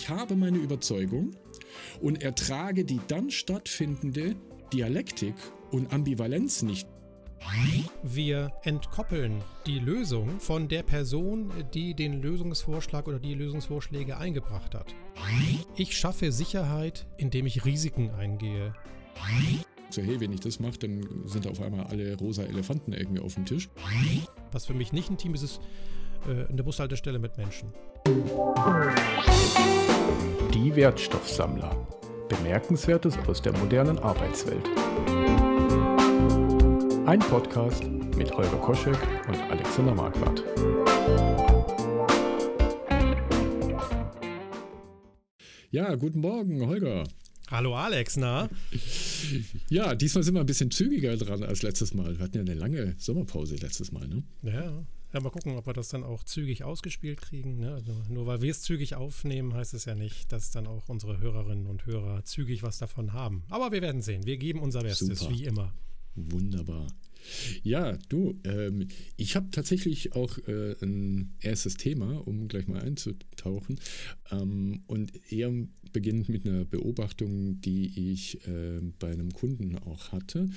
Ich habe meine Überzeugung und ertrage die dann stattfindende Dialektik und Ambivalenz nicht. Wir entkoppeln die Lösung von der Person, die den Lösungsvorschlag oder die Lösungsvorschläge eingebracht hat. Ich schaffe Sicherheit, indem ich Risiken eingehe. So, hey, wenn ich das mache, dann sind auf einmal alle rosa Elefanten irgendwie auf dem Tisch. Was für mich nicht ein Team ist, ist äh, eine Bushaltestelle mit Menschen. Die Wertstoffsammler. Bemerkenswertes aus der modernen Arbeitswelt. Ein Podcast mit Holger Koschek und Alexander Marquardt. Ja, guten Morgen, Holger. Hallo Alex, na? Ja, diesmal sind wir ein bisschen zügiger dran als letztes Mal. Wir hatten ja eine lange Sommerpause letztes Mal, ne? Ja, ja, mal gucken, ob wir das dann auch zügig ausgespielt kriegen. Ne? Also nur weil wir es zügig aufnehmen, heißt es ja nicht, dass dann auch unsere Hörerinnen und Hörer zügig was davon haben. Aber wir werden sehen. Wir geben unser Bestes, Super. wie immer. Wunderbar. Ja, du, ähm, ich habe tatsächlich auch äh, ein erstes Thema, um gleich mal einzutauchen. Ähm, und eher beginnt mit einer Beobachtung, die ich äh, bei einem Kunden auch hatte,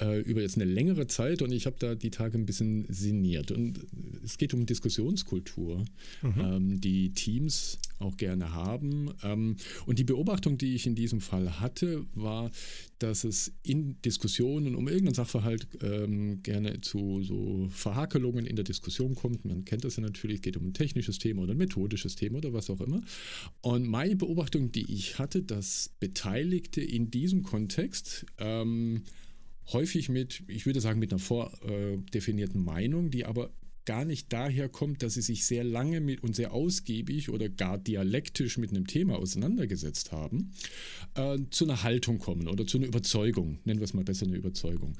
äh, über jetzt eine längere Zeit. Und ich habe da die Tage ein bisschen sinniert. Und es geht um Diskussionskultur, mhm. ähm, die Teams auch gerne haben. Ähm, und die Beobachtung, die ich in diesem Fall hatte, war, dass es in Diskussionen um irgendeinen Sachverhalt ähm, gerne zu so Verhakelungen in der Diskussion kommt. Man kennt das ja natürlich, geht um ein technisches Thema oder ein methodisches Thema oder was auch immer. Und meine Beobachtung, die ich hatte, dass Beteiligte in diesem Kontext ähm, häufig mit, ich würde sagen, mit einer vordefinierten Meinung, die aber gar nicht daher kommt, dass sie sich sehr lange mit und sehr ausgiebig oder gar dialektisch mit einem Thema auseinandergesetzt haben, äh, zu einer Haltung kommen oder zu einer Überzeugung, nennen wir es mal besser eine Überzeugung.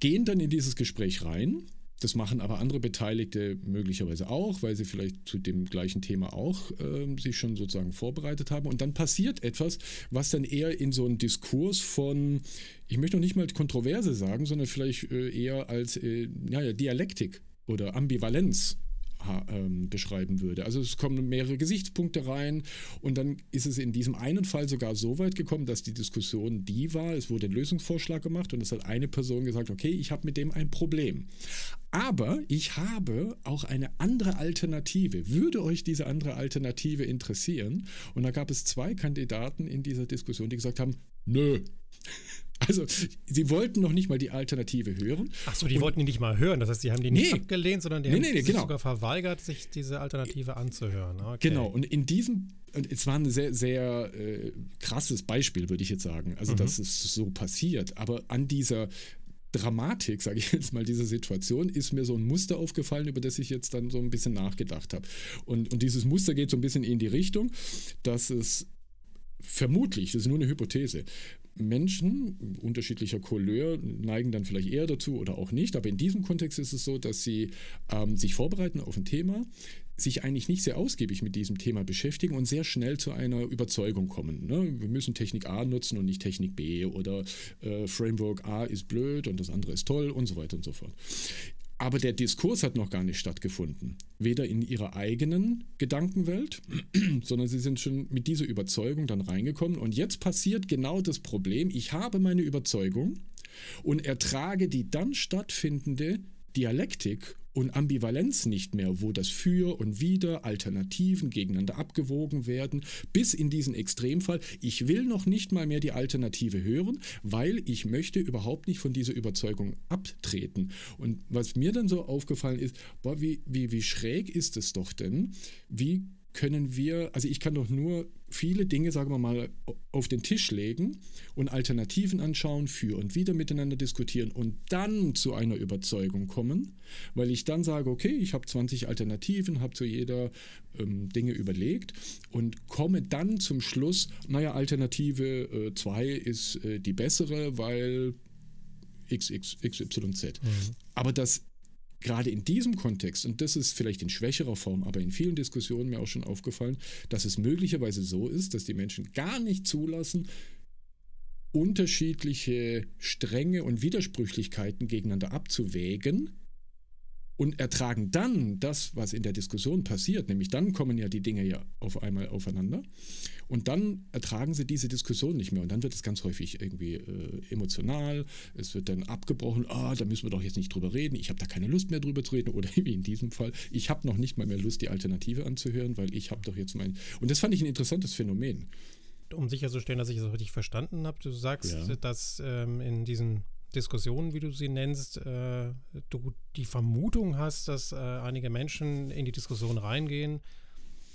Gehen dann in dieses Gespräch rein, das machen aber andere Beteiligte möglicherweise auch, weil sie vielleicht zu dem gleichen Thema auch äh, sich schon sozusagen vorbereitet haben. Und dann passiert etwas, was dann eher in so einen Diskurs von, ich möchte noch nicht mal Kontroverse sagen, sondern vielleicht äh, eher als äh, ja, Dialektik oder Ambivalenz ähm, beschreiben würde. Also es kommen mehrere Gesichtspunkte rein und dann ist es in diesem einen Fall sogar so weit gekommen, dass die Diskussion die war, es wurde ein Lösungsvorschlag gemacht und es hat eine Person gesagt, okay, ich habe mit dem ein Problem. Aber ich habe auch eine andere Alternative. Würde euch diese andere Alternative interessieren? Und da gab es zwei Kandidaten in dieser Diskussion, die gesagt haben, nö. Also, sie wollten noch nicht mal die Alternative hören. Ach so, die und, wollten die nicht mal hören. Das heißt, sie haben die nicht nee, abgelehnt, sondern die nee, haben nee, sich genau. sogar verweigert, sich diese Alternative anzuhören. Okay. Genau, und in diesem, und es war ein sehr, sehr äh, krasses Beispiel, würde ich jetzt sagen. Also, mhm. dass es so passiert. Aber an dieser Dramatik, sage ich jetzt mal, dieser Situation, ist mir so ein Muster aufgefallen, über das ich jetzt dann so ein bisschen nachgedacht habe. Und, und dieses Muster geht so ein bisschen in die Richtung, dass es vermutlich, das ist nur eine Hypothese, Menschen unterschiedlicher Couleur neigen dann vielleicht eher dazu oder auch nicht, aber in diesem Kontext ist es so, dass sie ähm, sich vorbereiten auf ein Thema, sich eigentlich nicht sehr ausgiebig mit diesem Thema beschäftigen und sehr schnell zu einer Überzeugung kommen. Ne? Wir müssen Technik A nutzen und nicht Technik B oder äh, Framework A ist blöd und das andere ist toll und so weiter und so fort. Aber der Diskurs hat noch gar nicht stattgefunden. Weder in ihrer eigenen Gedankenwelt, sondern sie sind schon mit dieser Überzeugung dann reingekommen. Und jetzt passiert genau das Problem. Ich habe meine Überzeugung und ertrage die dann stattfindende Dialektik und Ambivalenz nicht mehr, wo das Für und Wider, Alternativen gegeneinander abgewogen werden, bis in diesen Extremfall, ich will noch nicht mal mehr die Alternative hören, weil ich möchte überhaupt nicht von dieser Überzeugung abtreten. Und was mir dann so aufgefallen ist, boah, wie, wie, wie schräg ist es doch denn, wie können wir, also ich kann doch nur viele Dinge, sagen wir mal, auf den Tisch legen und Alternativen anschauen, für und wieder miteinander diskutieren und dann zu einer Überzeugung kommen, weil ich dann sage, okay, ich habe 20 Alternativen, habe zu jeder ähm, Dinge überlegt und komme dann zum Schluss, naja, Alternative 2 äh, ist äh, die bessere, weil XXYZ. Mhm. Aber das gerade in diesem Kontext, und das ist vielleicht in schwächerer Form, aber in vielen Diskussionen mir auch schon aufgefallen, dass es möglicherweise so ist, dass die Menschen gar nicht zulassen, unterschiedliche Stränge und Widersprüchlichkeiten gegeneinander abzuwägen, und ertragen dann das, was in der Diskussion passiert, nämlich dann kommen ja die Dinge ja auf einmal aufeinander und dann ertragen sie diese Diskussion nicht mehr. Und dann wird es ganz häufig irgendwie äh, emotional, es wird dann abgebrochen, ah, da müssen wir doch jetzt nicht drüber reden, ich habe da keine Lust mehr drüber zu reden. Oder wie in diesem Fall, ich habe noch nicht mal mehr Lust, die Alternative anzuhören, weil ich habe doch jetzt mein... Und das fand ich ein interessantes Phänomen. Um sicherzustellen, dass ich es richtig verstanden habe, du sagst, ja. dass ähm, in diesen Diskussionen, wie du sie nennst, äh, du die Vermutung hast, dass äh, einige Menschen in die Diskussion reingehen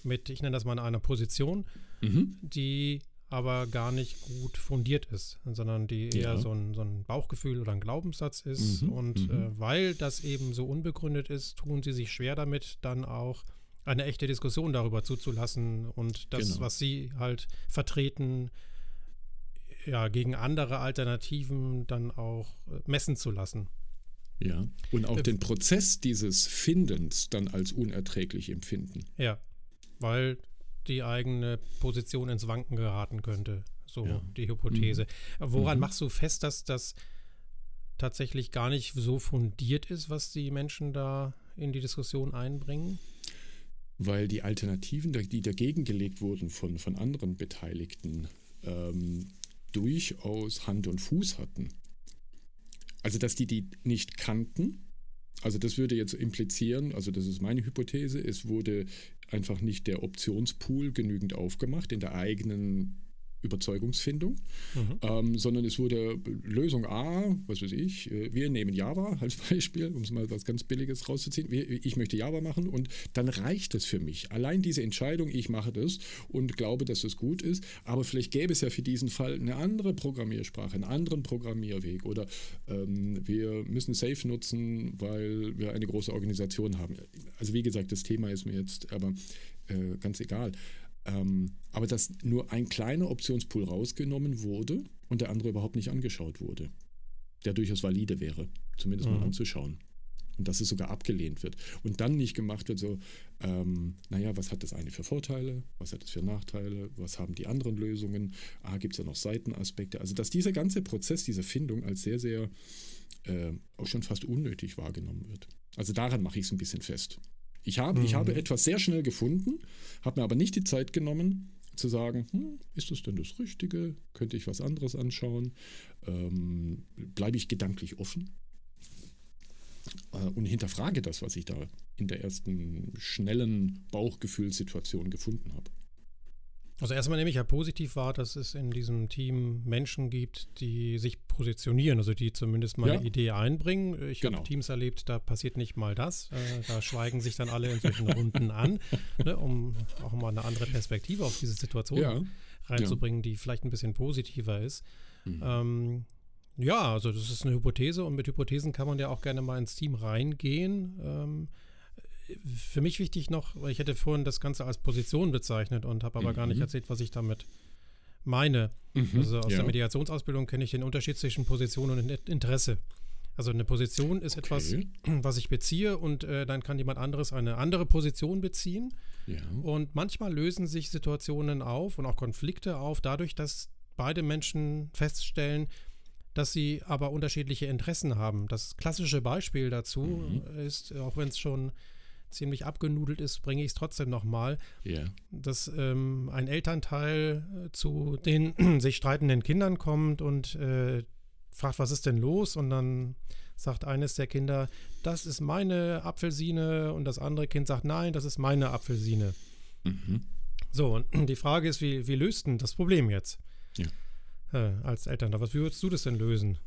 mit, ich nenne das mal einer Position, mhm. die aber gar nicht gut fundiert ist, sondern die eher ja. so, ein, so, ein, Bauchgefühl oder ein Glaubenssatz ist. Mhm. Und mhm. Äh, weil das eben so unbegründet ist, tun sie sich schwer damit, dann auch eine echte Diskussion darüber zuzulassen und das, genau. was sie halt vertreten, ja, gegen andere Alternativen dann auch äh, messen zu lassen. Ja, und auch äh, den Prozess dieses Findens dann als unerträglich empfinden. Ja, weil die eigene Position ins Wanken geraten könnte. So ja. die Hypothese. Mhm. Woran mhm. machst du fest, dass das tatsächlich gar nicht so fundiert ist, was die Menschen da in die Diskussion einbringen? Weil die Alternativen, die dagegen gelegt wurden von, von anderen Beteiligten, ähm, durchaus Hand und Fuß hatten. Also, dass die die nicht kannten. Also, das würde jetzt implizieren, also das ist meine Hypothese, es wurde einfach nicht der Optionspool genügend aufgemacht in der eigenen Überzeugungsfindung, mhm. ähm, sondern es wurde Lösung A, was weiß ich, äh, wir nehmen Java als Beispiel, um es mal was ganz Billiges rauszuziehen. Ich möchte Java machen und dann reicht es für mich. Allein diese Entscheidung, ich mache das und glaube, dass es gut ist, aber vielleicht gäbe es ja für diesen Fall eine andere Programmiersprache, einen anderen Programmierweg oder ähm, wir müssen Safe nutzen, weil wir eine große Organisation haben. Also wie gesagt, das Thema ist mir jetzt aber äh, ganz egal. Ähm, aber dass nur ein kleiner Optionspool rausgenommen wurde und der andere überhaupt nicht angeschaut wurde, der durchaus valide wäre, zumindest mhm. mal anzuschauen. Und dass es sogar abgelehnt wird. Und dann nicht gemacht wird so, ähm, naja, was hat das eine für Vorteile, was hat es für Nachteile, was haben die anderen Lösungen, ah, gibt es da noch Seitenaspekte. Also dass dieser ganze Prozess, diese Findung als sehr, sehr, äh, auch schon fast unnötig wahrgenommen wird. Also daran mache ich es ein bisschen fest. Ich habe, mhm. ich habe etwas sehr schnell gefunden, habe mir aber nicht die Zeit genommen, zu sagen, hm, ist das denn das Richtige? Könnte ich was anderes anschauen? Ähm, Bleibe ich gedanklich offen? Äh, und hinterfrage das, was ich da in der ersten schnellen Bauchgefühlssituation gefunden habe. Also erstmal nehme ich ja positiv wahr, dass es in diesem Team Menschen gibt, die sich positionieren, also die zumindest mal ja. eine Idee einbringen. Ich genau. habe Teams erlebt, da passiert nicht mal das. Äh, da schweigen sich dann alle in solchen Runden an, ne, um auch mal eine andere Perspektive auf diese Situation ja. reinzubringen, ja. die vielleicht ein bisschen positiver ist. Mhm. Ähm, ja, also das ist eine Hypothese und mit Hypothesen kann man ja auch gerne mal ins Team reingehen. Ähm, für mich wichtig noch, weil ich hätte vorhin das Ganze als Position bezeichnet und habe aber mhm. gar nicht mhm. erzählt, was ich damit meine. Mhm. Also aus ja. der Mediationsausbildung kenne ich den Unterschied zwischen Position und Interesse. Also eine Position ist okay. etwas, was ich beziehe und äh, dann kann jemand anderes eine andere Position beziehen. Ja. Und manchmal lösen sich Situationen auf und auch Konflikte auf, dadurch, dass beide Menschen feststellen, dass sie aber unterschiedliche Interessen haben. Das klassische Beispiel dazu mhm. ist, auch wenn es schon ziemlich abgenudelt ist, bringe ich es trotzdem nochmal, yeah. dass ähm, ein Elternteil äh, zu den sich streitenden Kindern kommt und äh, fragt, was ist denn los? Und dann sagt eines der Kinder, das ist meine Apfelsine und das andere Kind sagt, nein, das ist meine Apfelsine. Mhm. So, und die Frage ist, wie, wie löst denn das Problem jetzt? Ja. Äh, als Eltern, was, wie würdest du das denn lösen?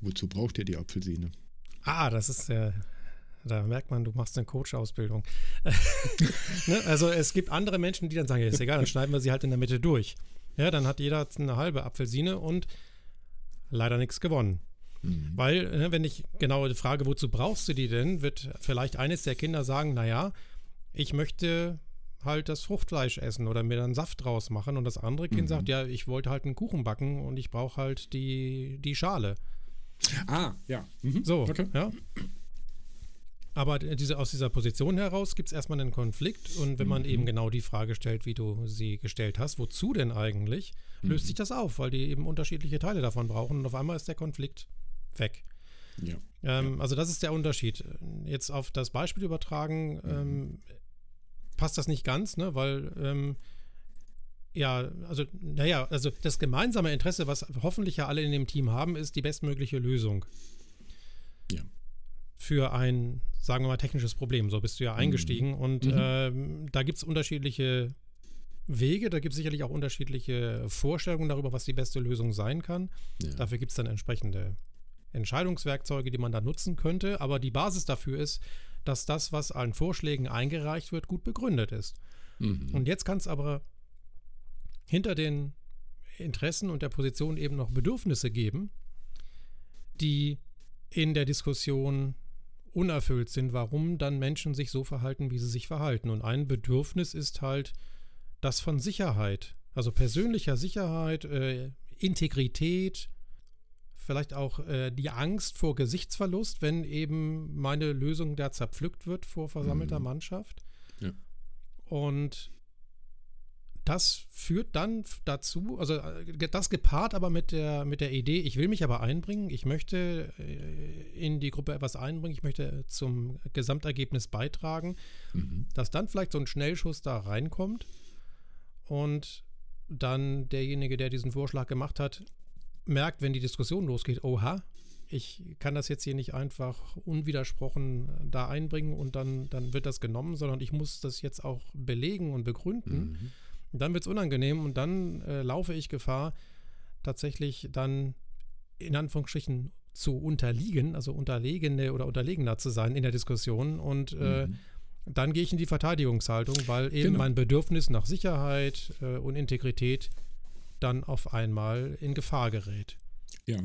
Wozu braucht ihr die Apfelsine? Ah, das ist ja. Da merkt man, du machst eine Coach-Ausbildung. ne? Also es gibt andere Menschen, die dann sagen, ja, ist egal, dann schneiden wir sie halt in der Mitte durch. Ja, dann hat jeder eine halbe Apfelsine und leider nichts gewonnen. Mhm. Weil, ne, wenn ich genau frage, wozu brauchst du die denn, wird vielleicht eines der Kinder sagen, naja, ich möchte halt das Fruchtfleisch essen oder mir dann Saft draus machen. Und das andere Kind mhm. sagt, ja, ich wollte halt einen Kuchen backen und ich brauche halt die, die Schale. Ah, ja. Mhm. So, okay. ja. Aber diese, aus dieser Position heraus gibt es erstmal einen Konflikt und wenn man Mhm. eben genau die Frage stellt, wie du sie gestellt hast, wozu denn eigentlich, löst Mhm. sich das auf, weil die eben unterschiedliche Teile davon brauchen und auf einmal ist der Konflikt weg. Ja. Ähm, Also das ist der Unterschied. Jetzt auf das Beispiel übertragen, Mhm. ähm, passt das nicht ganz, ne? weil ähm, ja, also naja, also das gemeinsame Interesse, was hoffentlich ja alle in dem Team haben, ist die bestmögliche Lösung Ja. für ein, sagen wir mal, technisches Problem. So bist du ja eingestiegen und Mhm. ähm, da gibt es unterschiedliche Wege, da gibt es sicherlich auch unterschiedliche Vorstellungen darüber, was die beste Lösung sein kann. Ja. Dafür gibt es dann entsprechende Entscheidungswerkzeuge, die man da nutzen könnte. Aber die Basis dafür ist, dass das, was an Vorschlägen eingereicht wird, gut begründet ist. Mhm. Und jetzt kann es aber hinter den Interessen und der Position eben noch Bedürfnisse geben, die in der Diskussion unerfüllt sind, warum dann Menschen sich so verhalten, wie sie sich verhalten. Und ein Bedürfnis ist halt das von Sicherheit, also persönlicher Sicherheit, äh, Integrität, vielleicht auch äh, die Angst vor Gesichtsverlust, wenn eben meine Lösung da zerpflückt wird vor versammelter Mhm. Mannschaft. Ja. Und das führt dann dazu, also äh, das gepaart aber mit der, mit der Idee, ich will mich aber einbringen, ich möchte äh, in die Gruppe etwas einbringen, ich möchte zum Gesamtergebnis beitragen, Mhm. dass dann vielleicht so ein Schnellschuss da reinkommt und dann derjenige, der diesen Vorschlag gemacht hat, merkt, wenn die Diskussion losgeht, oha, ich kann das jetzt hier nicht einfach unwidersprochen da einbringen und dann, dann wird das genommen, sondern ich muss das jetzt auch belegen und begründen. Mhm. Und dann wird es unangenehm und dann äh, laufe ich Gefahr, tatsächlich dann in Anführungsstrichen zu unterliegen, also unterlegene oder unterlegener zu sein in der Diskussion. Und äh, Mhm. dann gehe ich in die Verteidigungshaltung, weil eben Genau. mein Bedürfnis nach Sicherheit äh, und Integrität dann auf einmal in Gefahr gerät. Ja.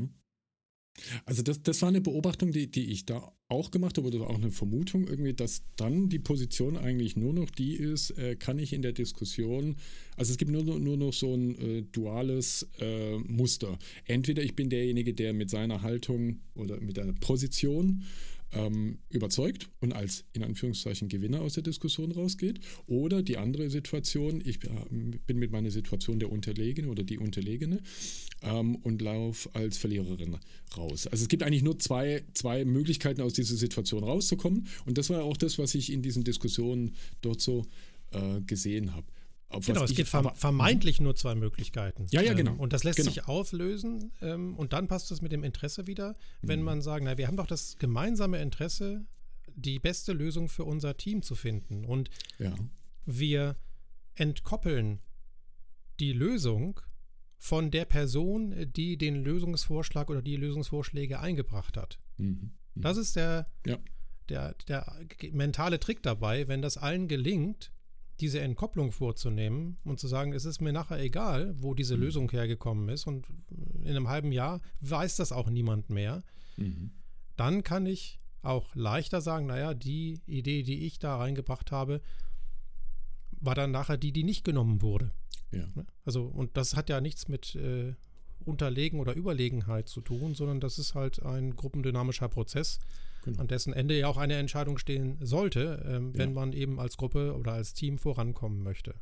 Also das, das war eine Beobachtung, die, die ich da auch gemacht habe, oder auch eine Vermutung irgendwie, dass dann die Position eigentlich nur noch die ist, äh, kann ich in der Diskussion, also es gibt nur, noch- nur noch so ein äh, duales äh, Muster. Entweder ich bin derjenige, der mit seiner Haltung oder mit einer Position ähm, überzeugt und als in Anführungszeichen Gewinner aus der Diskussion rausgeht. Oder die andere Situation, ich äh, bin mit meiner Situation der Unterlegene oder die Unterlegene ähm, und laufe als Verliererin raus. Also es gibt eigentlich nur zwei, zwei Möglichkeiten, aus dieser Situation rauszukommen. Und das war auch das, was ich in diesen Diskussionen dort so äh, gesehen habe. Genau, es gibt aber- vermeintlich nur zwei Möglichkeiten. Ja, ja, genau. Ähm, und das lässt Genau. sich auflösen ähm, und dann passt es mit dem Interesse wieder, wenn Mhm. man sagt, na, wir haben doch das gemeinsame Interesse, die beste Lösung für unser Team zu finden. Und Ja. wir entkoppeln die Lösung von der Person, die den Lösungsvorschlag oder die Lösungsvorschläge eingebracht hat. Mhm. Mhm. Das ist der, Ja. der, der mentale Trick dabei, wenn das allen gelingt, diese Entkopplung vorzunehmen und zu sagen, es ist mir nachher egal, wo diese Mhm. Lösung hergekommen ist und in einem halben Jahr weiß das auch niemand mehr, Mhm. dann kann ich auch leichter sagen, naja, die Idee, die ich da reingebracht habe, war dann nachher die, die nicht genommen wurde. Ja. Ne? Also, und das hat ja nichts mit äh, Unterlegen oder Überlegenheit zu tun, sondern das ist halt ein gruppendynamischer Prozess, Genau. an dessen Ende ja auch eine Entscheidung stehen sollte, ähm, wenn Ja. man eben als Gruppe oder als Team vorankommen möchte.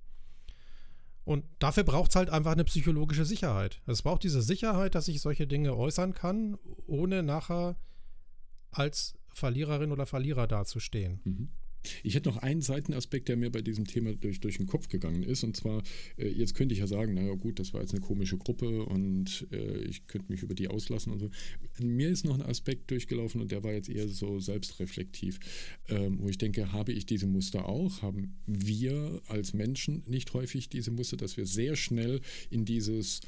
Und dafür braucht es halt einfach eine psychologische Sicherheit. Es braucht diese Sicherheit, dass ich solche Dinge äußern kann, ohne nachher als Verliererin oder Verlierer dazustehen. Mhm. Ich hätte noch einen Seitenaspekt, der mir bei diesem Thema durch, durch den Kopf gegangen ist. Und zwar, äh, jetzt könnte ich ja sagen, naja gut, das war jetzt eine komische Gruppe und äh, ich könnte mich über die auslassen und so. Mir ist noch ein Aspekt durchgelaufen und der war jetzt eher so selbstreflektiv, ähm, wo ich denke, habe ich diese Muster auch? Haben wir als Menschen nicht häufig diese Muster, dass wir sehr schnell in dieses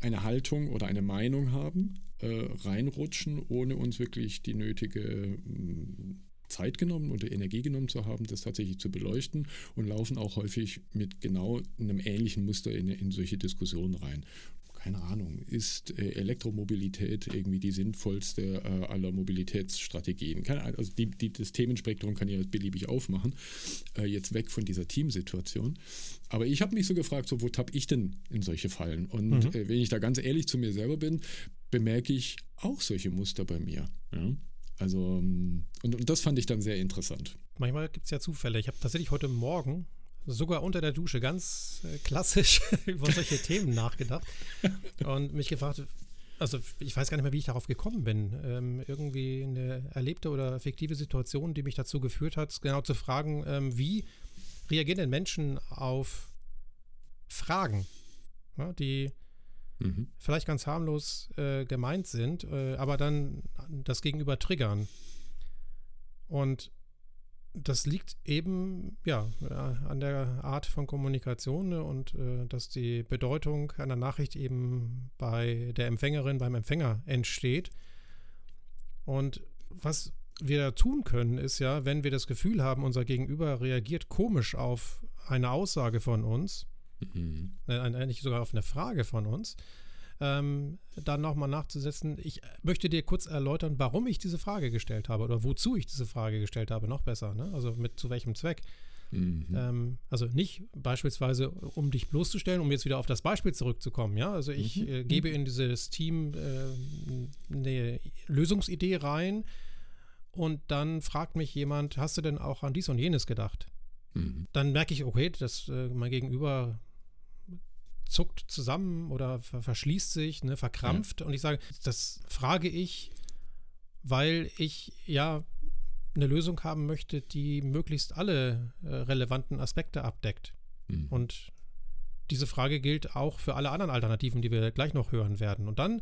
eine Haltung oder eine Meinung haben, äh, reinrutschen, ohne uns wirklich die nötige mh, Zeit genommen oder Energie genommen zu haben, das tatsächlich zu beleuchten und laufen auch häufig mit genau einem ähnlichen Muster in, in solche Diskussionen rein. Keine Ahnung, ist äh, Elektromobilität irgendwie die sinnvollste äh, aller Mobilitätsstrategien? Keine Ahnung, also die, die, das Themenspektrum kann ja beliebig aufmachen, äh, jetzt weg von dieser Teamsituation. Aber ich habe mich so gefragt, so, wo tapp ich denn in solche Fallen? Und Mhm. wenn ich da ganz ehrlich zu mir selber bin, bemerke ich auch solche Muster bei mir. Ja? Also, ähm, und, und das fand ich dann sehr interessant. Manchmal gibt es ja Zufälle. Ich habe tatsächlich heute Morgen sogar unter der Dusche ganz äh, klassisch über solche Themen nachgedacht und mich gefragt, also ich weiß gar nicht mehr, wie ich darauf gekommen bin. Ähm, irgendwie eine erlebte oder fiktive Situation, die mich dazu geführt hat, genau zu fragen, ähm, wie reagieren denn Menschen auf Fragen, ja, die mhm. vielleicht ganz harmlos äh, gemeint sind, äh, aber dann das Gegenüber triggern. Und das liegt eben ja an der Art von Kommunikation ne, und äh, dass die Bedeutung einer Nachricht eben bei der Empfängerin, beim Empfänger entsteht. Und was wir da tun können, ist ja, wenn wir das Gefühl haben, unser Gegenüber reagiert komisch auf eine Aussage von uns, mhm. äh, eigentlich sogar auf eine Frage von uns, ähm, dann nochmal nachzusetzen. Ich möchte dir kurz erläutern, warum ich diese Frage gestellt habe oder wozu ich diese Frage gestellt habe, noch besser. Ne? Also mit zu welchem Zweck. Mhm. Ähm, also nicht beispielsweise, um dich bloßzustellen, um jetzt wieder auf das Beispiel zurückzukommen. Ja, also ich mhm. äh, gebe in dieses Team äh, eine Lösungsidee rein und dann fragt mich jemand, hast du denn auch an dies und jenes gedacht? Mhm. Dann merke ich, okay, dass äh, mein Gegenüber zuckt zusammen oder verschließt sich, ne, verkrampft. Ja. Und ich sage, das frage ich, weil ich ja eine Lösung haben möchte, die möglichst alle äh, relevanten Aspekte abdeckt. Mhm. Und diese Frage gilt auch für alle anderen Alternativen, die wir gleich noch hören werden. Und dann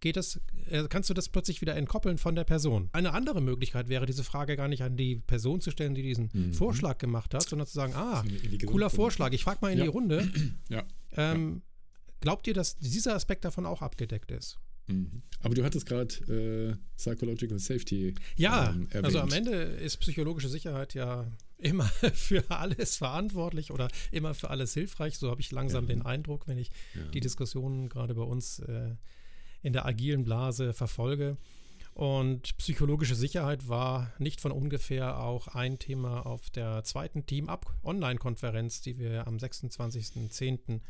geht es, äh, kannst du das plötzlich wieder entkoppeln von der Person. Eine andere Möglichkeit wäre, diese Frage gar nicht an die Person zu stellen, die diesen mhm. Vorschlag gemacht hat, sondern zu sagen, ah, cooler Vorschlag, ich frage mal in ja. die Runde. Ja. Ähm. Glaubt ihr, dass dieser Aspekt davon auch abgedeckt ist? Mhm. Aber du hattest gerade äh, Psychological Safety. Ja, ähm, also am Ende ist psychologische Sicherheit ja immer für alles verantwortlich oder immer für alles hilfreich. So habe ich langsam ja. den Eindruck, wenn ich die Diskussionen gerade bei uns äh, in der agilen Blase verfolge. Und psychologische Sicherheit war nicht von ungefähr auch ein Thema auf der zweiten Team-Up-Online-Konferenz, die wir am 26.10.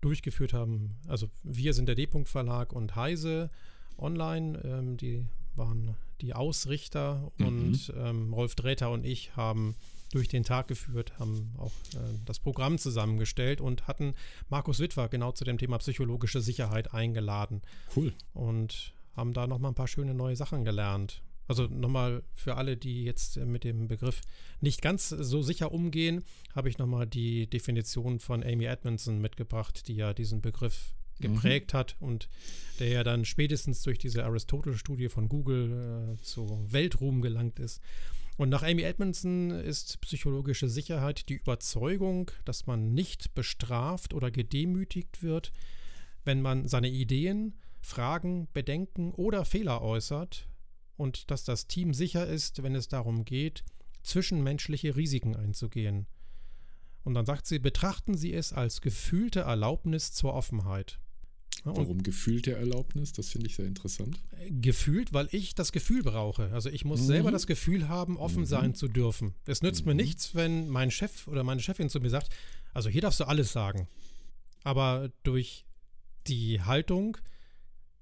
durchgeführt haben. Also wir sind der D-Punkt Verlag und Heise Online, ähm, die waren die Ausrichter mhm. und ähm, Rolf Dräter und ich haben durch den Tag geführt, haben auch äh, das Programm zusammengestellt und hatten Markus Witwer genau zu dem Thema psychologische Sicherheit eingeladen. Cool. Und haben da nochmal ein paar schöne neue Sachen gelernt. Also nochmal für alle, die jetzt mit dem Begriff nicht ganz so sicher umgehen, habe ich nochmal die Definition von Amy Edmondson mitgebracht, die ja diesen Begriff geprägt mhm. hat und der ja dann spätestens durch diese Aristotle-Studie von Google äh, zu Weltruhm gelangt ist. Und nach Amy Edmondson ist psychologische Sicherheit die Überzeugung, dass man nicht bestraft oder gedemütigt wird, wenn man seine Ideen, Fragen, Bedenken oder Fehler äußert und dass das Team sicher ist, wenn es darum geht, zwischenmenschliche Risiken einzugehen. Und dann sagt sie, betrachten Sie es als gefühlte Erlaubnis zur Offenheit. Und Warum gefühlte Erlaubnis? Das finde ich sehr interessant. Gefühlt, weil ich das Gefühl brauche. Also ich muss mhm. selber das Gefühl haben, offen mhm. sein zu dürfen. Es nützt mhm. mir nichts, wenn mein Chef oder meine Chefin zu mir sagt, also hier darfst du alles sagen. Aber durch die Haltung,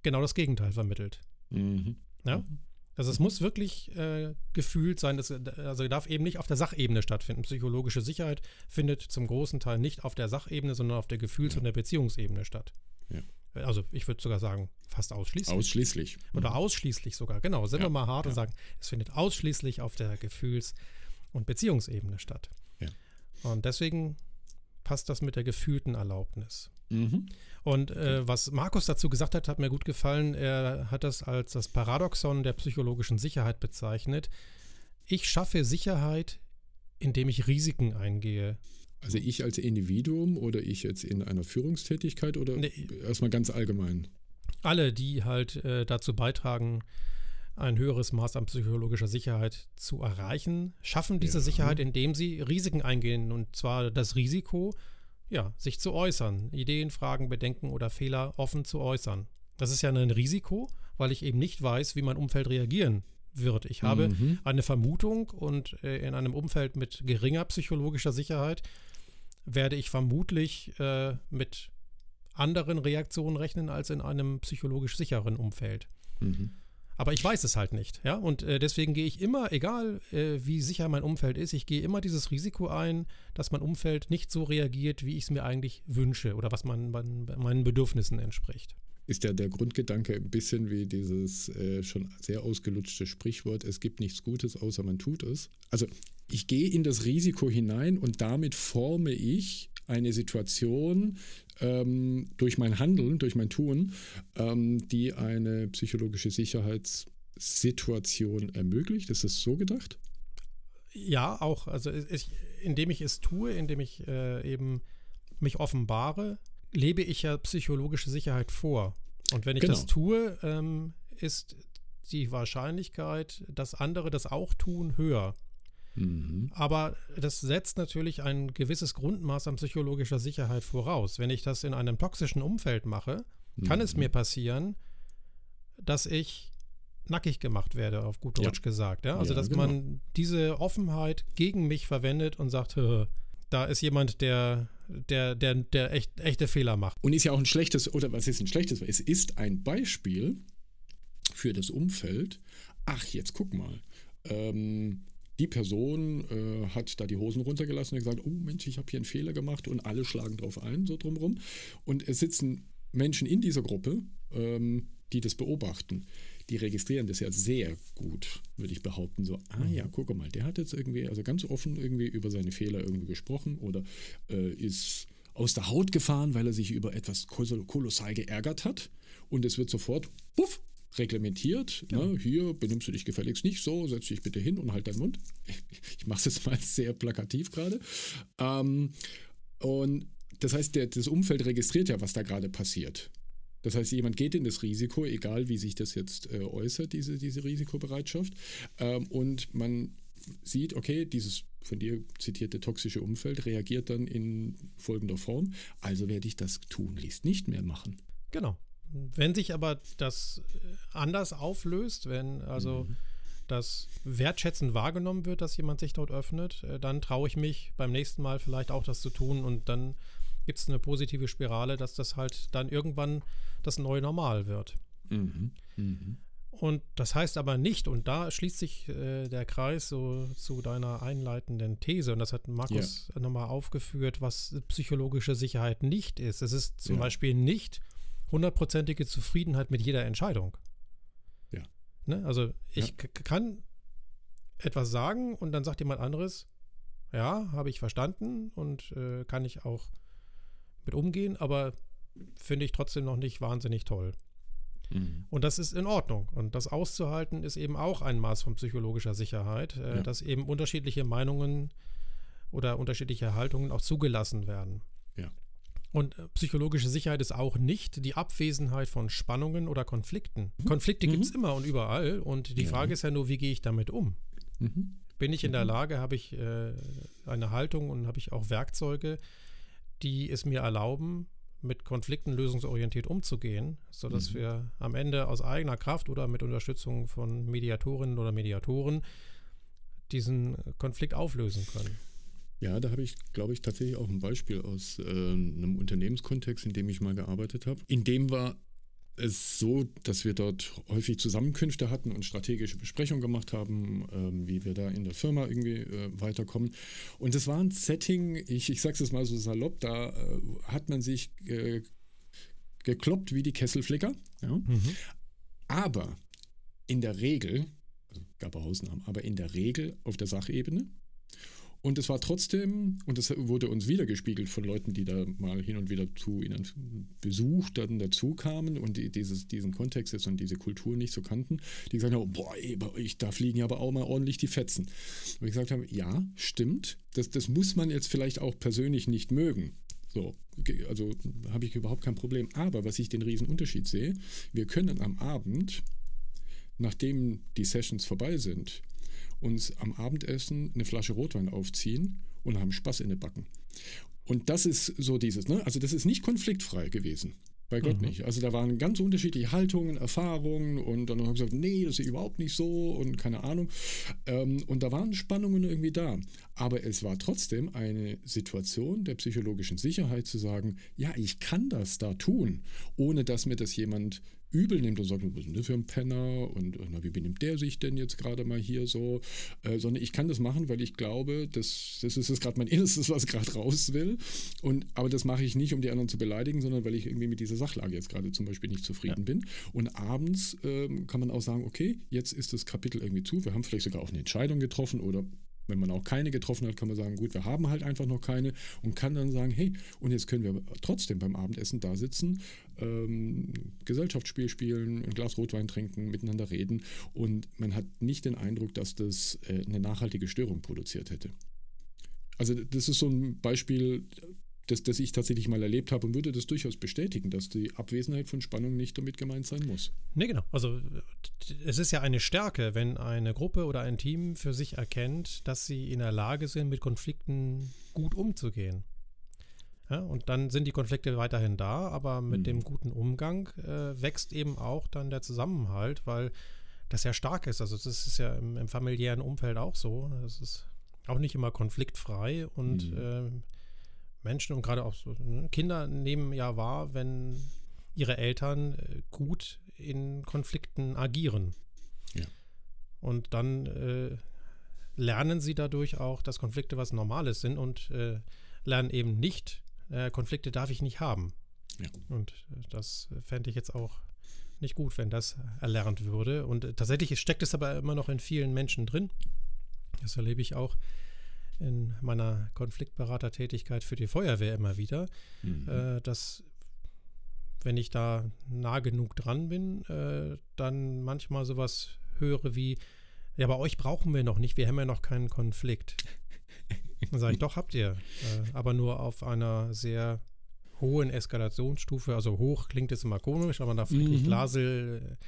genau das Gegenteil vermittelt. Mhm. Ja? Also es muss wirklich äh, gefühlt sein, dass, also darf eben nicht auf der Sachebene stattfinden. Psychologische Sicherheit findet zum großen Teil nicht auf der Sachebene, sondern auf der Gefühls- ja. und der Beziehungsebene statt. Ja. Also ich würde sogar sagen, fast ausschließlich. Ausschließlich. Oder mhm. ausschließlich sogar, genau. Sind ja. wir mal hart und sagen, es findet ausschließlich auf der Gefühls- und Beziehungsebene statt. Und deswegen passt das mit der gefühlten Erlaubnis. Mhm. Und äh, was Markus dazu gesagt hat, hat mir gut gefallen. Er hat das als das Paradoxon der psychologischen Sicherheit bezeichnet. Ich schaffe Sicherheit, indem ich Risiken eingehe. Also ich als Individuum oder ich jetzt in einer Führungstätigkeit oder nee, erstmal ganz allgemein? Alle, die halt äh, dazu beitragen, ein höheres Maß an psychologischer Sicherheit zu erreichen, schaffen diese ja. Sicherheit, indem sie Risiken eingehen. Und zwar das Risiko, ja, sich zu äußern, Ideen, Fragen, Bedenken oder Fehler offen zu äußern. Das ist ja ein Risiko, weil ich eben nicht weiß, wie mein Umfeld reagieren wird. Ich habe mhm. eine Vermutung und äh, in einem Umfeld mit geringer psychologischer Sicherheit werde ich vermutlich äh, mit anderen Reaktionen rechnen als in einem psychologisch sicheren Umfeld. Mhm. Aber ich weiß es halt nicht, ja. Und äh, deswegen gehe ich immer, egal äh, wie sicher mein Umfeld ist, ich gehe immer dieses Risiko ein, dass mein Umfeld nicht so reagiert, wie ich es mir eigentlich wünsche oder was man, man, meinen Bedürfnissen entspricht. Ist ja der Grundgedanke ein bisschen wie dieses äh, schon sehr ausgelutschte Sprichwort, es gibt nichts Gutes, außer man tut es. Also ich gehe in das Risiko hinein und damit forme ich eine Situation ähm, durch mein Handeln, durch mein Tun, ähm, die eine psychologische Sicherheitssituation ermöglicht. Ist das so gedacht? Ja, auch. Also ich, indem ich es tue, indem ich äh, eben mich offenbare, lebe ich ja psychologische Sicherheit vor. Und wenn ich genau. das tue, ähm, ist die Wahrscheinlichkeit, dass andere das auch tun, höher. Mhm. Aber das setzt natürlich ein gewisses Grundmaß an psychologischer Sicherheit voraus. Wenn ich das in einem toxischen Umfeld mache, kann mhm. es mir passieren, dass ich nackig gemacht werde, auf gut Deutsch ja. gesagt. Ja? Also, ja, dass genau. man diese Offenheit gegen mich verwendet und sagt, da ist jemand, der, der, der, der echt, echte Fehler macht. Und ist ja auch ein schlechtes, oder was ist ein schlechtes? Es ist ein Beispiel für das Umfeld. Ach, jetzt guck mal. Ähm, die Person äh, hat da die Hosen runtergelassen und gesagt, oh Mensch, ich habe hier einen Fehler gemacht und alle schlagen drauf ein, so drumherum. Und es sitzen Menschen in dieser Gruppe, ähm, die das beobachten. Die registrieren das ja sehr gut, würde ich behaupten. So, ah ja, mhm. guck mal, der hat jetzt irgendwie, also ganz offen irgendwie über seine Fehler irgendwie gesprochen oder äh, ist aus der Haut gefahren, weil er sich über etwas kolossal geärgert hat. Und es wird sofort, puff, reglementiert. Ja. Ne? Hier benimmst du dich gefälligst nicht so, setz dich bitte hin und halt deinen Mund. Ich mache es jetzt mal sehr plakativ gerade. Ähm, und das heißt, der, das Umfeld registriert ja, was da gerade passiert. Das heißt, jemand geht in das Risiko, egal wie sich das jetzt äh, äußert, diese, diese Risikobereitschaft. Ähm, und man sieht, okay, dieses von dir zitierte toxische Umfeld reagiert dann in folgender Form. Also werde ich das tunlichst nicht mehr machen. Genau. Wenn sich aber das äh, anders auflöst, wenn also mhm. das wertschätzend wahrgenommen wird, dass jemand sich dort öffnet, äh, dann traue ich mich beim nächsten Mal vielleicht auch das zu tun und dann gibt es eine positive Spirale, dass das halt dann irgendwann das neue Normal wird. Mhm. Mhm. Und das heißt aber nicht, und da schließt sich äh, der Kreis so zu deiner einleitenden These, und das hat Markus ja. nochmal aufgeführt, was psychologische Sicherheit nicht ist. Es ist zum ja. Beispiel nicht hundertprozentige Zufriedenheit mit jeder Entscheidung. Ja. Ne? Also ich ja. kann etwas sagen und dann sagt jemand anderes, ja, habe ich verstanden und äh, kann ich auch mit umgehen, aber finde ich trotzdem noch nicht wahnsinnig toll. Mhm. Und das ist in Ordnung. Und das auszuhalten ist eben auch ein Maß von psychologischer Sicherheit, äh, ja. dass eben unterschiedliche Meinungen oder unterschiedliche Haltungen auch zugelassen werden. Ja. Und äh, psychologische Sicherheit ist auch nicht die Abwesenheit von Spannungen oder Konflikten. Mhm. Konflikte mhm. gibt es immer und überall. Und die ja. Frage ist ja nur, wie gehe ich damit um? Mhm. Bin ich in der mhm. Lage, habe ich äh, eine Haltung und habe ich auch Werkzeuge, die es mir erlauben, mit Konflikten lösungsorientiert umzugehen, sodass mhm. wir am Ende aus eigener Kraft oder mit Unterstützung von Mediatorinnen oder Mediatoren diesen Konflikt auflösen können. Ja, da habe ich, glaube ich, tatsächlich auch ein Beispiel aus äh, einem Unternehmenskontext, in dem ich mal gearbeitet habe. In dem war es so, dass wir dort häufig Zusammenkünfte hatten und strategische Besprechungen gemacht haben, ähm, wie wir da in der Firma irgendwie äh, weiterkommen. Und das war ein Setting, ich, ich sage es mal so salopp, da äh, hat man sich äh, gekloppt wie die Kesselflicker. Ja? Mhm. Aber in der Regel, also gab auch Ausnahmen, aber in der Regel auf der Sachebene und es war trotzdem, und das wurde uns wiedergespiegelt von Leuten, die da mal hin und wieder zu ihnen Besuch dann dazu kamen und die dieses, diesen Kontext jetzt und diese Kultur nicht so kannten, die gesagt haben, boah, ey, ich, da fliegen aber auch mal ordentlich die Fetzen. Und ich gesagt habe, ja, stimmt, das, das muss man jetzt vielleicht auch persönlich nicht mögen. So, also habe ich überhaupt kein Problem. Aber was ich den riesen Unterschied sehe, wir können am Abend, nachdem die Sessions vorbei sind, uns am Abendessen eine Flasche Rotwein aufziehen und haben Spaß in den Backen. Und das ist so dieses, ne? Also das ist nicht konfliktfrei gewesen. Bei Gott mhm. nicht. Also da waren ganz unterschiedliche Haltungen, Erfahrungen und dann haben wir gesagt, nee, das ist überhaupt nicht so und keine Ahnung. Ähm, und da waren Spannungen irgendwie da. Aber es war trotzdem eine Situation der psychologischen Sicherheit zu sagen, ja, ich kann das da tun, ohne dass mir das jemand übel nimmt und sagt, was ist denn das für ein Penner und na, wie benimmt der sich denn jetzt gerade mal hier so, äh, sondern ich kann das machen, weil ich glaube, das, das ist gerade mein Innerstes, was gerade raus will. Und, aber das mache ich nicht, um die anderen zu beleidigen, sondern weil ich irgendwie mit dieser Sachlage jetzt gerade zum Beispiel nicht zufrieden ja. bin. Und abends ähm, kann man auch sagen, okay, jetzt ist das Kapitel irgendwie zu, wir haben vielleicht sogar auch eine Entscheidung getroffen oder wenn man auch keine getroffen hat, kann man sagen, gut, wir haben halt einfach noch keine und kann dann sagen, hey, und jetzt können wir trotzdem beim Abendessen da sitzen, ähm, Gesellschaftsspiel spielen, ein Glas Rotwein trinken, miteinander reden und man hat nicht den Eindruck, dass das äh, eine nachhaltige Störung produziert hätte. Also das ist so ein Beispiel, das, das ich tatsächlich mal erlebt habe und würde das durchaus bestätigen, dass die Abwesenheit von Spannung nicht damit gemeint sein muss. Nee, genau. Also es ist ja eine Stärke, wenn eine Gruppe oder ein Team für sich erkennt, dass sie in der Lage sind, mit Konflikten gut umzugehen. Ja, und dann sind die Konflikte weiterhin da, aber mit mhm. dem guten Umgang äh, wächst eben auch dann der Zusammenhalt, weil das ja stark ist. Also das ist ja im, im familiären Umfeld auch so. Das ist auch nicht immer konfliktfrei und mhm. äh, Menschen und gerade auch so ne, Kinder nehmen ja wahr, wenn ihre Eltern äh, gut in Konflikten agieren. Ja. Und dann äh, lernen sie dadurch auch, dass Konflikte was Normales sind und äh, lernen eben nicht, äh, Konflikte darf ich nicht haben. Ja. Und äh, das fände ich jetzt auch nicht gut, wenn das erlernt würde. Und äh, tatsächlich steckt es aber immer noch in vielen Menschen drin. Das erlebe ich auch in meiner Konfliktberatertätigkeit für die Feuerwehr immer wieder, mhm. äh, dass wenn ich da nah genug dran bin, äh, dann manchmal sowas höre wie, ja, bei euch brauchen wir noch nicht, wir haben ja noch keinen Konflikt. Dann sage ich, doch, habt ihr, äh, aber nur auf einer sehr hohen Eskalationsstufe, also hoch klingt jetzt immer komisch, aber nach Friedrich mhm. Glasel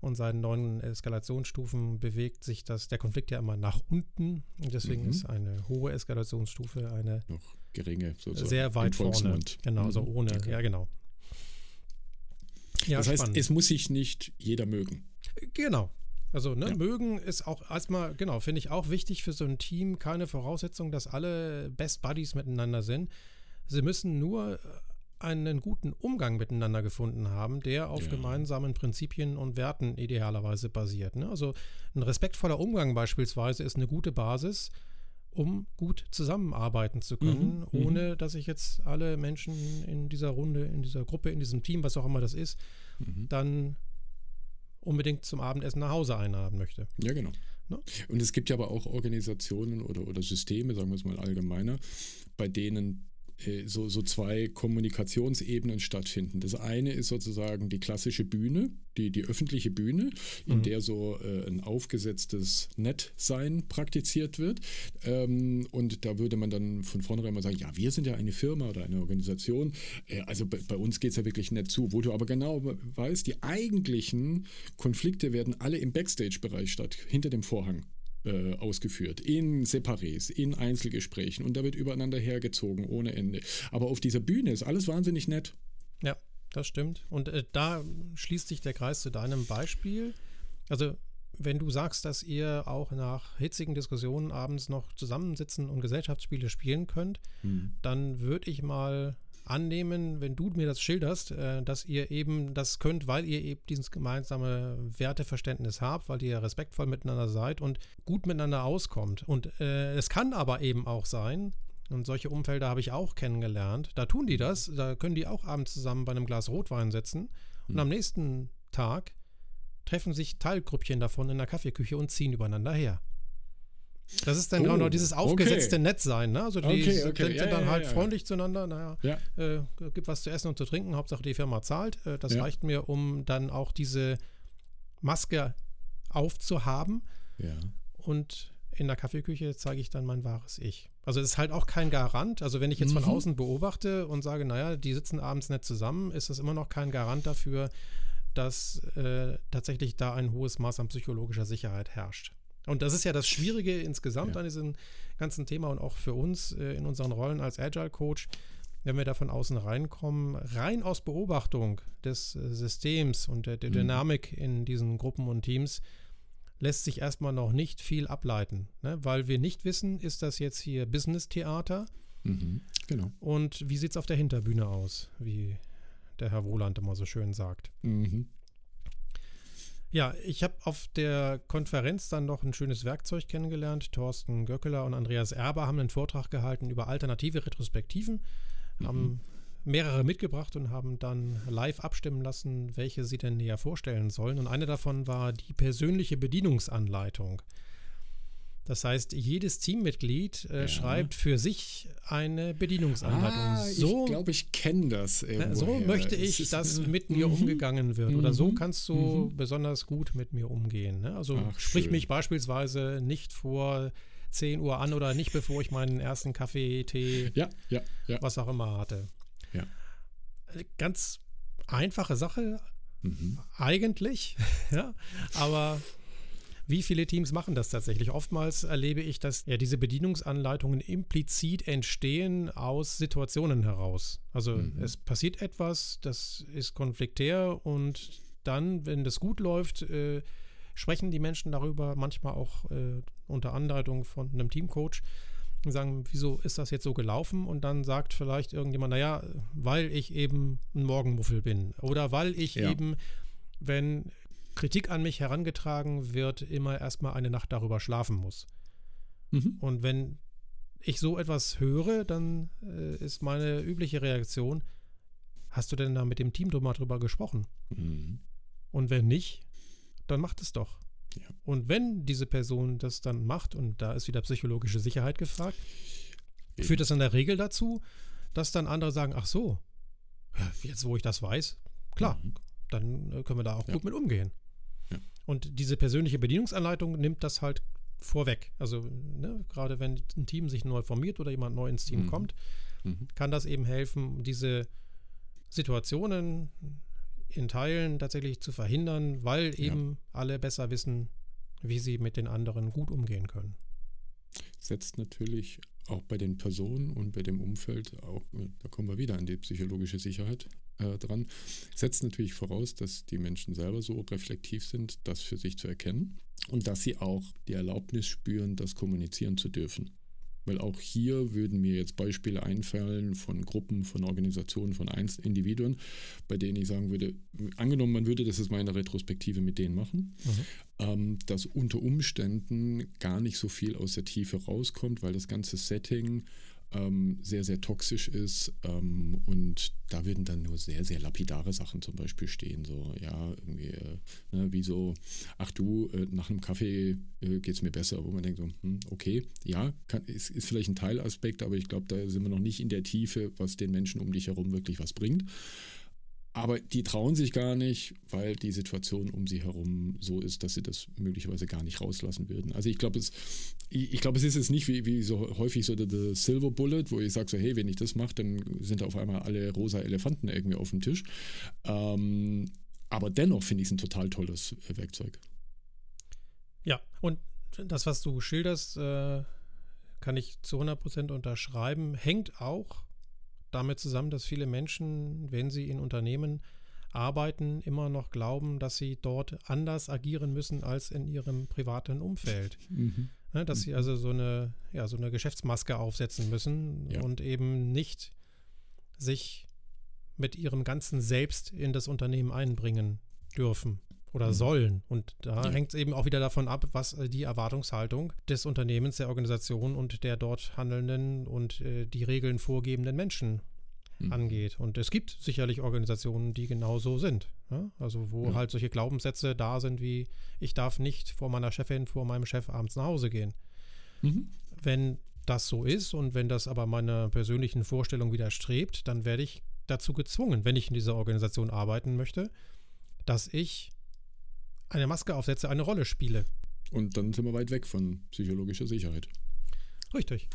und seinen neuen Eskalationsstufen bewegt sich das, der Konflikt ja immer nach unten. Und deswegen mhm. ist eine hohe Eskalationsstufe eine noch geringe, sozusagen. sehr weit vorne. Genau, mhm. so ohne, okay. ja genau. Ja, das heißt, spannend. es muss sich nicht jeder mögen. Genau. Also ne, ja. mögen ist auch erstmal, genau, finde ich auch wichtig für so ein Team. Keine Voraussetzung, dass alle Best Buddies miteinander sind. Sie müssen nur einen guten Umgang miteinander gefunden haben, der auf ja. gemeinsamen Prinzipien und Werten idealerweise basiert. Ne? Also ein respektvoller Umgang beispielsweise ist eine gute Basis, um gut zusammenarbeiten zu können, mhm, mhm. ohne dass ich jetzt alle Menschen in dieser Runde, in dieser Gruppe, in diesem Team, was auch immer das ist, mhm. dann unbedingt zum Abendessen nach Hause einladen möchte. Ja, genau. Ne? Und es gibt ja aber auch Organisationen oder, oder Systeme, sagen wir es mal allgemeiner, bei denen so, so zwei Kommunikationsebenen stattfinden. Das eine ist sozusagen die klassische Bühne, die, die öffentliche Bühne, in mhm. der so äh, ein aufgesetztes Nettsein praktiziert wird. Ähm, und da würde man dann von vornherein mal sagen, ja, wir sind ja eine Firma oder eine Organisation. Äh, also bei, bei uns geht es ja wirklich nett zu, wo du aber genau weißt, die eigentlichen Konflikte werden alle im Backstage-Bereich statt, hinter dem Vorhang äh, ausgeführt, in Separés, in Einzelgesprächen und da wird übereinander hergezogen ohne Ende. Aber auf dieser Bühne ist alles wahnsinnig nett. Ja, das stimmt. Und äh, da schließt sich der Kreis zu deinem Beispiel. Also wenn du sagst, dass ihr auch nach hitzigen Diskussionen abends noch zusammensitzen und Gesellschaftsspiele spielen könnt, hm. dann würde ich mal annehmen, wenn du mir das schilderst, äh, dass ihr eben das könnt, weil ihr eben dieses gemeinsame Werteverständnis habt, weil ihr respektvoll miteinander seid und gut miteinander auskommt. Und äh, es kann aber eben auch sein, und solche Umfelder habe ich auch kennengelernt, da tun die das, da können die auch abends zusammen bei einem Glas Rotwein sitzen und mhm. am nächsten Tag treffen sich Teilgrüppchen davon in der Kaffeeküche und ziehen übereinander her. Das ist dann oh, genau dieses aufgesetzte okay. Nettsein. Ne? Also die okay, okay. sind ja, dann ja, halt ja, freundlich zueinander. Naja, äh, gibt was zu essen und zu trinken. Hauptsache die Firma zahlt. Äh, das reicht mir, um dann auch diese Maske aufzuhaben. Ja. Und in der Kaffeeküche zeige ich dann mein wahres Ich. Also es ist halt auch kein Garant. Also wenn ich jetzt mhm. von außen beobachte und sage, naja, die sitzen abends nicht zusammen, ist das immer noch kein Garant dafür, dass äh, tatsächlich da ein hohes Maß an psychologischer Sicherheit herrscht. Und das ist ja das Schwierige insgesamt ja. an diesem ganzen Thema und auch für uns äh, in unseren Rollen als Agile Coach, wenn wir da von außen reinkommen, rein aus Beobachtung des äh, Systems und der, der mhm. Dynamik in diesen Gruppen und Teams, lässt sich erstmal noch nicht viel ableiten, ne? weil wir nicht wissen, ist das jetzt hier Business-Theater? Mhm. Genau. Und wie sieht es auf der Hinterbühne aus, wie der Herr Wohland immer so schön sagt. Mhm. Ja, ich habe auf der Konferenz dann noch ein schönes Werkzeug kennengelernt. Thorsten Göckeler und Andreas Erber haben einen Vortrag gehalten über alternative Retrospektiven, mhm. haben mehrere mitgebracht und haben dann live abstimmen lassen, welche sie denn näher vorstellen sollen. Und eine davon war die persönliche Bedienungsanleitung. Das heißt, jedes Teammitglied äh, ja. schreibt für sich eine Bedienungsanleitung. Ah, so, ich glaube, ich kenne das. Irgendwoher. So möchte ich, dass mit mir mhm. umgegangen wird. Oder so mhm. kannst du mhm. besonders gut mit mir umgehen. Ne? Also Ach, sprich schön. mich beispielsweise nicht vor 10 Uhr an oder nicht bevor ich meinen ersten Kaffee, Tee, ja, ja, ja. was auch immer hatte. Ja. Ganz einfache Sache, mhm. eigentlich, ja, aber wie viele Teams machen das tatsächlich? Oftmals erlebe ich, dass ja diese Bedienungsanleitungen implizit entstehen aus Situationen heraus. Also mhm. es passiert etwas, das ist konfliktär und dann, wenn das gut läuft, äh, sprechen die Menschen darüber, manchmal auch äh, unter Anleitung von einem Teamcoach und sagen, wieso ist das jetzt so gelaufen? Und dann sagt vielleicht irgendjemand, naja, weil ich eben ein Morgenmuffel bin oder weil ich ja. eben, wenn Kritik an mich herangetragen wird, immer erstmal eine Nacht darüber schlafen muss. Mhm. Und wenn ich so etwas höre, dann äh, ist meine übliche Reaktion, hast du denn da mit dem Team drüber, drüber gesprochen? Mhm. Und wenn nicht, dann macht es doch. Ja. Und wenn diese Person das dann macht, und da ist wieder psychologische Sicherheit gefragt, Eben. führt das in der Regel dazu, dass dann andere sagen, ach so, jetzt wo ich das weiß, klar, mhm. dann äh, können wir da auch ja. gut mit umgehen. Und diese persönliche Bedienungsanleitung nimmt das halt vorweg. Also ne, gerade wenn ein Team sich neu formiert oder jemand neu ins Team mhm. kommt, mhm. kann das eben helfen, diese Situationen in Teilen tatsächlich zu verhindern, weil eben ja. alle besser wissen, wie sie mit den anderen gut umgehen können. Setzt natürlich auch bei den Personen und bei dem Umfeld, auch, da kommen wir wieder an die psychologische Sicherheit, äh, dran. Setzt natürlich voraus, dass die Menschen selber so reflektiv sind, das für sich zu erkennen und dass sie auch die Erlaubnis spüren, das kommunizieren zu dürfen. Weil auch hier würden mir jetzt Beispiele einfallen von Gruppen, von Organisationen, von Individuen, bei denen ich sagen würde, angenommen, man würde das jetzt meine Retrospektive mit denen machen, mhm. ähm, dass unter Umständen gar nicht so viel aus der Tiefe rauskommt, weil das ganze Setting ähm, sehr, sehr toxisch ist. Ähm, und da würden dann nur sehr, sehr lapidare Sachen zum Beispiel stehen. So, ja, irgendwie, äh, ne, wie so, ach du, äh, nach einem Kaffee äh, geht es mir besser, wo man denkt so, hm, okay, ja, kann, ist, ist vielleicht ein Teilaspekt, aber ich glaube, da sind wir noch nicht in der Tiefe, was den Menschen um dich herum wirklich was bringt. Aber die trauen sich gar nicht, weil die Situation um sie herum so ist, dass sie das möglicherweise gar nicht rauslassen würden. Also ich glaube, es, ich, glaube, es ist jetzt nicht wie, wie so häufig so der Silver Bullet, wo ich sage so, hey, wenn ich das mache, dann sind da auf einmal alle rosa Elefanten irgendwie auf dem Tisch. Ähm, aber dennoch finde ich es ein total tolles Werkzeug. Ja, und das, was du schilderst, äh, kann ich zu 100% unterschreiben, hängt auch damit zusammen, dass viele Menschen, wenn sie in Unternehmen arbeiten, immer noch glauben, dass sie dort anders agieren müssen als in ihrem privaten Umfeld. Mhm. Ja, dass sie also so eine, ja, so eine Geschäftsmaske aufsetzen müssen ja. und eben nicht sich mit ihrem ganzen Selbst in das Unternehmen einbringen dürfen oder mhm. sollen. Und da ja. hängt es eben auch wieder davon ab, was äh, die Erwartungshaltung des Unternehmens, der Organisation und der dort handelnden und äh, die Regeln vorgebenden Menschen mhm. angeht. Und es gibt sicherlich Organisationen, die genauso sind. Ja? Also wo ja. halt solche Glaubenssätze da sind wie, ich darf nicht vor meiner Chefin, vor meinem Chef abends nach Hause gehen. Mhm. Wenn das so ist und wenn das aber meiner persönlichen Vorstellung widerstrebt, dann werde ich dazu gezwungen, wenn ich in dieser Organisation arbeiten möchte, dass ich eine Maske aufsetze, eine Rolle spiele. Und dann sind wir weit weg von psychologischer Sicherheit. Richtig.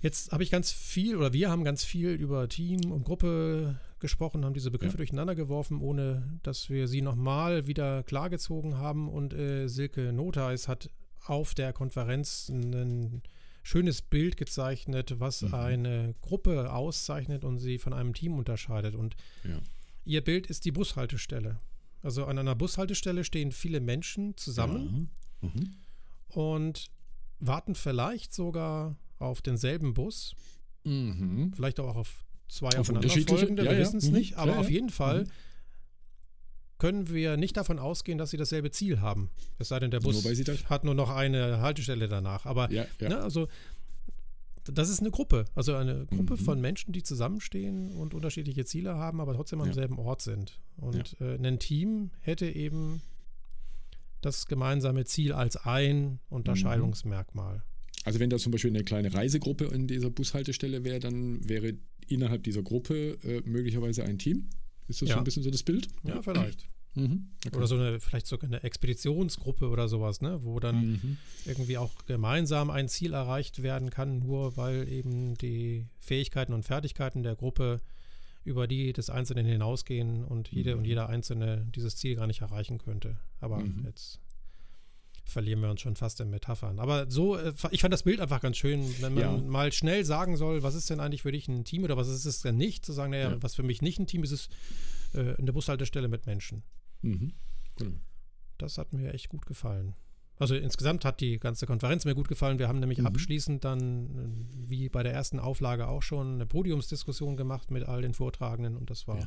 Jetzt habe ich ganz viel oder wir haben ganz viel über Team und Gruppe gesprochen, haben diese Begriffe ja. durcheinander geworfen, ohne dass wir sie nochmal wieder klargezogen haben. Und äh, Silke Notheis hat auf der Konferenz ein schönes Bild gezeichnet, was mhm. eine Gruppe auszeichnet und sie von einem Team unterscheidet. Und ja. ihr Bild ist die Bushaltestelle. Also an einer Bushaltestelle stehen viele Menschen zusammen ja. mhm. und warten vielleicht sogar auf denselben Bus. Mhm. Vielleicht auch auf zwei auf aufeinanderfolgende, ja, wir ja. wissen es mhm. nicht. Aber auf jeden Fall mhm. können wir nicht davon ausgehen, dass sie dasselbe Ziel haben. Es sei denn, der Bus nur hat nur noch eine Haltestelle danach. Aber. Ne, also das ist eine Gruppe, also eine Gruppe mhm. von Menschen, die zusammenstehen und unterschiedliche Ziele haben, aber trotzdem am ja. selben Ort sind. Und ja. äh, ein Team hätte eben das gemeinsame Ziel als ein Unterscheidungsmerkmal. Also wenn da zum Beispiel eine kleine Reisegruppe in dieser Bushaltestelle wäre, dann wäre innerhalb dieser Gruppe äh, möglicherweise ein Team. Ist das ja. so ein bisschen so das Bild? Ja, vielleicht. Mhm. Okay. Oder so eine, vielleicht sogar eine Expeditionsgruppe oder sowas, ne? wo dann mhm. irgendwie auch gemeinsam ein Ziel erreicht werden kann, nur weil eben die Fähigkeiten und Fertigkeiten der Gruppe über die des Einzelnen hinausgehen und jede mhm. und jeder Einzelne dieses Ziel gar nicht erreichen könnte. Aber mhm. jetzt verlieren wir uns schon fast in Metaphern. Aber so, äh, ich fand das Bild einfach ganz schön, wenn man ja. mal schnell sagen soll, was ist denn eigentlich für dich ein Team oder was ist es denn nicht, zu sagen, naja, ja. was für mich nicht ein Team ist, ist äh, eine Bushaltestelle mit Menschen. Mhm. Genau. Das hat mir echt gut gefallen. Also insgesamt hat die ganze Konferenz mir gut gefallen. Wir haben nämlich mhm. abschließend dann, wie bei der ersten Auflage auch schon, eine Podiumsdiskussion gemacht mit all den Vortragenden und das war ja.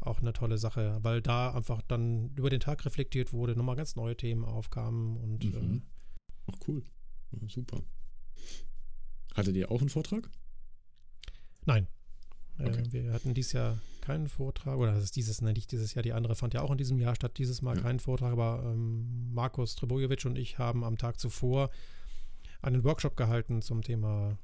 auch eine tolle Sache, weil da einfach dann über den Tag reflektiert wurde, nochmal ganz neue Themen aufkamen und mhm. äh, Ach cool. Ja, super. Hattet ihr auch einen Vortrag? Nein. Äh, okay. Äh, wir hatten dieses Jahr keinen Vortrag, oder das ist dieses, ne, nicht dieses Jahr, die andere fand ja auch in diesem Jahr statt, dieses Mal ja. keinen Vortrag, aber ähm, Markus Trebojevic und ich haben am Tag zuvor einen Workshop gehalten zum Thema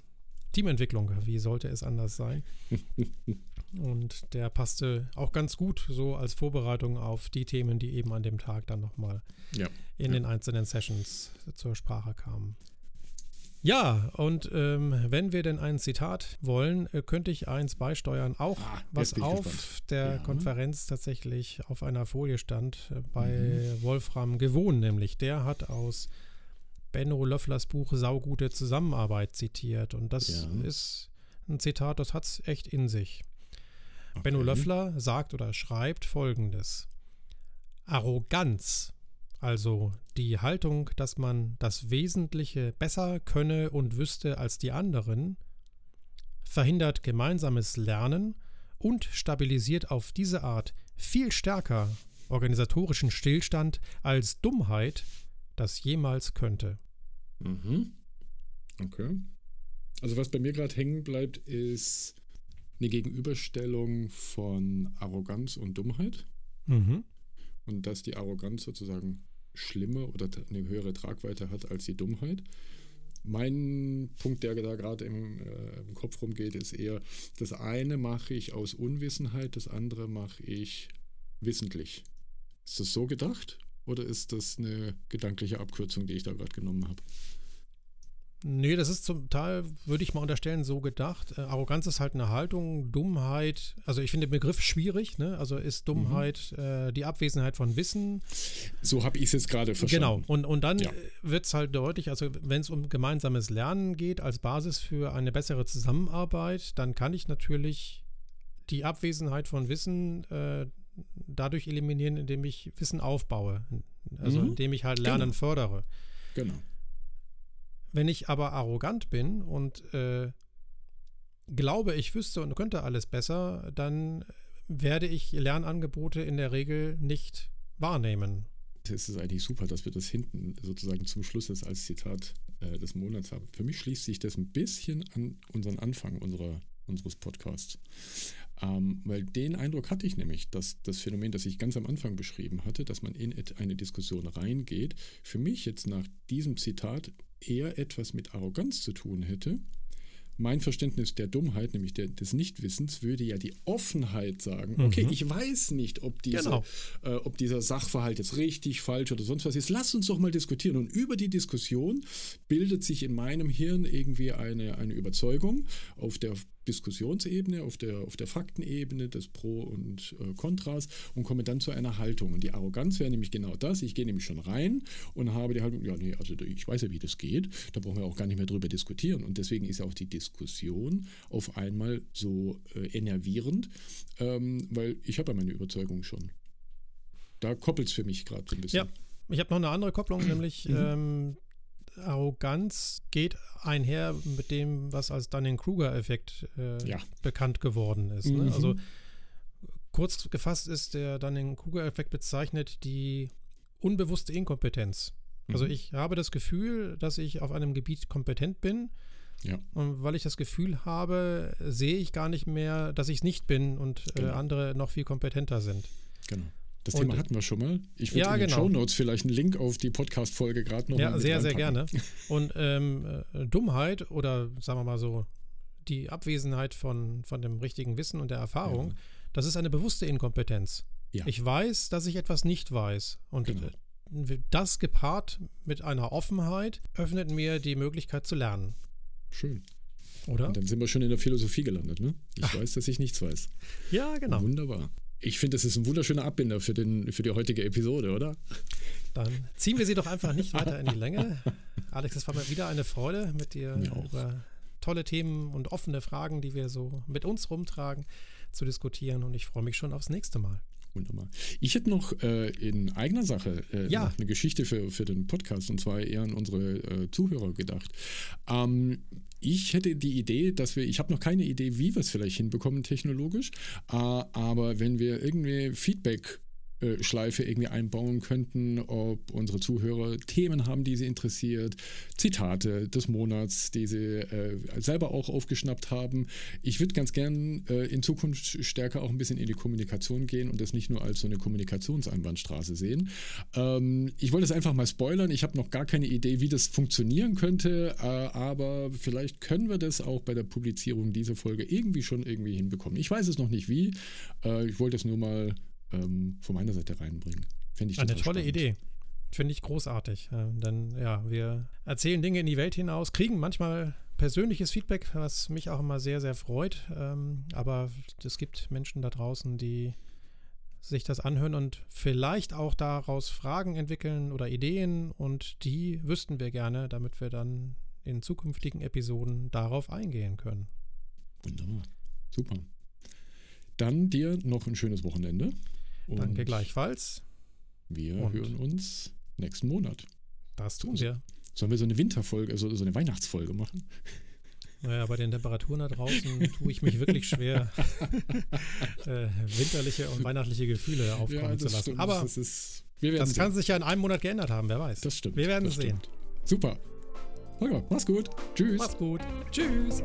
Teamentwicklung. Wie sollte es anders sein? und der passte auch ganz gut so als Vorbereitung auf die Themen, die eben an dem Tag dann nochmal ja. in ja. den einzelnen Sessions zur Sprache kamen. Ja, und ähm, wenn wir denn ein Zitat wollen, äh, könnte ich eins beisteuern, auch ah, was auf gespannt. der ja. Konferenz tatsächlich auf einer Folie stand, äh, bei mhm. Wolfram Gewohn nämlich. Der hat aus Benno Löfflers Buch Saugute Zusammenarbeit zitiert. Und das ja. ist ein Zitat, das hat es echt in sich. Okay. Benno Löffler sagt oder schreibt folgendes. Arroganz also die Haltung, dass man das Wesentliche besser könne und wüsste als die anderen, verhindert gemeinsames Lernen und stabilisiert auf diese Art viel stärker organisatorischen Stillstand als Dummheit das jemals könnte. Mhm. Okay. Also was bei mir gerade hängen bleibt, ist eine Gegenüberstellung von Arroganz und Dummheit. Mhm. Und dass die Arroganz sozusagen schlimmer oder eine höhere Tragweite hat als die Dummheit. Mein Punkt, der da gerade im, äh, im Kopf rumgeht, ist eher, das eine mache ich aus Unwissenheit, das andere mache ich wissentlich. Ist das so gedacht oder ist das eine gedankliche Abkürzung, die ich da gerade genommen habe? Nee, das ist zum Teil, würde ich mal unterstellen, so gedacht. Äh, Arroganz ist halt eine Haltung, Dummheit, also ich finde den Begriff schwierig, ne? Also ist Dummheit mhm. äh, die Abwesenheit von Wissen. So habe ich es jetzt gerade verstanden. Genau, und, und dann ja. wird es halt deutlich, also wenn es um gemeinsames Lernen geht als Basis für eine bessere Zusammenarbeit, dann kann ich natürlich die Abwesenheit von Wissen äh, dadurch eliminieren, indem ich Wissen aufbaue. Also mhm. indem ich halt Lernen genau. fördere. Genau. Wenn ich aber arrogant bin und äh, glaube, ich wüsste und könnte alles besser, dann werde ich Lernangebote in der Regel nicht wahrnehmen. Es ist eigentlich super, dass wir das hinten sozusagen zum Schluss jetzt als Zitat äh, des Monats haben. Für mich schließt sich das ein bisschen an unseren Anfang unserer, unseres Podcasts. Ähm, weil den Eindruck hatte ich nämlich, dass das Phänomen, das ich ganz am Anfang beschrieben hatte, dass man in eine Diskussion reingeht, für mich jetzt nach diesem Zitat eher etwas mit Arroganz zu tun hätte. Mein Verständnis der Dummheit, nämlich der, des Nichtwissens, würde ja die Offenheit sagen, mhm. okay, ich weiß nicht, ob, diese, genau. äh, ob dieser Sachverhalt jetzt richtig, falsch oder sonst was ist. Lass uns doch mal diskutieren. Und über die Diskussion bildet sich in meinem Hirn irgendwie eine, eine Überzeugung auf der Diskussionsebene, auf der, auf der Faktenebene des Pro und äh, Kontras und komme dann zu einer Haltung. Und die Arroganz wäre nämlich genau das. Ich gehe nämlich schon rein und habe die Haltung, ja, nee, also ich weiß ja, wie das geht. Da brauchen wir auch gar nicht mehr drüber diskutieren. Und deswegen ist auch die Diskussion auf einmal so äh, enervierend, ähm, weil ich habe ja meine Überzeugung schon. Da koppelt es für mich gerade so ein bisschen. Ja, ich habe noch eine andere Kopplung, nämlich mhm. ähm, Arroganz geht einher mit dem, was als Dunning-Kruger-Effekt äh, ja. bekannt geworden ist. Ne? Mhm. Also Kurz gefasst ist der Kugel-Effekt bezeichnet die unbewusste Inkompetenz. Also Mhm. ich habe das Gefühl, dass ich auf einem Gebiet kompetent bin. Ja. Und weil ich das Gefühl habe, sehe ich gar nicht mehr, dass ich es nicht bin und äh, Genau. andere noch viel kompetenter sind. Genau. Das Und- Thema hatten wir schon mal. Ich würde Ja, in den genau. Show Notes vielleicht einen Link auf die Podcast-Folge gerade noch Ja, sehr, sehr gerne. Und ähm, äh, Dummheit oder sagen wir mal so, die Abwesenheit von, von dem richtigen Wissen und der Erfahrung, Ja. das ist eine bewusste Inkompetenz. Ja. Ich weiß, dass ich etwas nicht weiß. Und Genau. äh, das gepaart mit einer Offenheit öffnet mir die Möglichkeit zu lernen. Schön. Oder? Und dann sind wir schon in der Philosophie gelandet, ne? Ich weiß, dass ich nichts weiß. Ja, genau. Wunderbar. Ich finde, das ist ein wunderschöner Abbinder für, den, für die heutige Episode, oder? Dann ziehen wir sie doch einfach nicht weiter in die Länge. Alex, es war mir wieder eine Freude, mit dir Mir auch. über tolle Themen und offene Fragen, die wir so mit uns rumtragen, zu diskutieren. Und ich freue mich schon aufs nächste Mal. Wunderbar. Ich hätte noch äh, in eigener Sache äh, Ja. eine Geschichte für, für den Podcast und zwar eher an unsere äh, Zuhörer gedacht. Ähm, ich hätte die Idee, dass wir, ich habe noch keine Idee, wie wir es vielleicht hinbekommen technologisch, äh, aber wenn wir irgendwie Feedback Schleife irgendwie einbauen könnten, ob unsere Zuhörer Themen haben, die sie interessiert, Zitate des Monats, die sie äh, selber auch aufgeschnappt haben. Ich würde ganz gern äh, in Zukunft stärker auch ein bisschen in die Kommunikation gehen und das nicht nur als so eine Kommunikationseinbahnstraße sehen. Ähm, ich wollte es einfach mal spoilern. Ich habe noch gar keine Idee, wie das funktionieren könnte, äh, aber vielleicht können wir das auch bei der Publizierung dieser Folge irgendwie schon irgendwie hinbekommen. Ich weiß es noch nicht wie. Äh, ich wollte es nur mal ähm, von meiner Seite reinbringen. Fände ich Eine total tolle spannend. Idee. Finde ich großartig. Äh, denn ja, wir erzählen Dinge in die Welt hinaus, kriegen manchmal persönliches Feedback, was mich auch immer sehr, sehr freut. Ähm, aber es gibt Menschen da draußen, die sich das anhören und vielleicht auch daraus Fragen entwickeln oder Ideen und die wüssten wir gerne, damit wir dann in zukünftigen Episoden darauf eingehen können. Wunderbar. Super. Dann dir noch ein schönes Wochenende. Danke Und gleichfalls. Wir Und- hören uns nächsten Monat. Das tun wir. Sollen wir so eine Winterfolge, also so eine Weihnachtsfolge machen? Naja, bei den Temperaturen da draußen tue ich mich wirklich schwer, äh, winterliche und weihnachtliche Gefühle aufkommen zu lassen. stimmt. Aber das, ist, das kann sich ja in einem Monat geändert haben, wer weiß. Das stimmt. Wir werden das sehen. Super. Holger, mach's gut. Tschüss. Mach's gut. Tschüss.